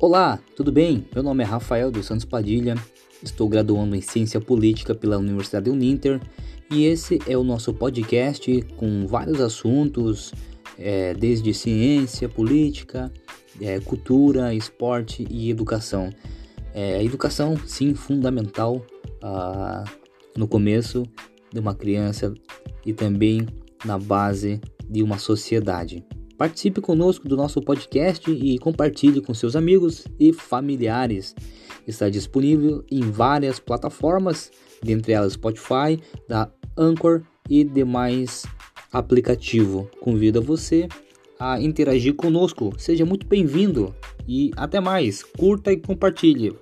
Olá, tudo bem? Meu nome é Rafael dos Santos Padilha, estou graduando em Ciência Política pela Universidade Uninter e esse é o nosso podcast com vários assuntos, é, desde ciência, política, é, cultura, esporte e educação. É, educação, sim, fundamental ah, no começo de uma criança e também na base de uma sociedade. Participe conosco do nosso podcast e compartilhe com seus amigos e familiares. Está disponível em várias plataformas, dentre elas Spotify, da Anchor e demais aplicativos. Convido você a interagir conosco. Seja muito bem-vindo e até mais. Curta e compartilhe.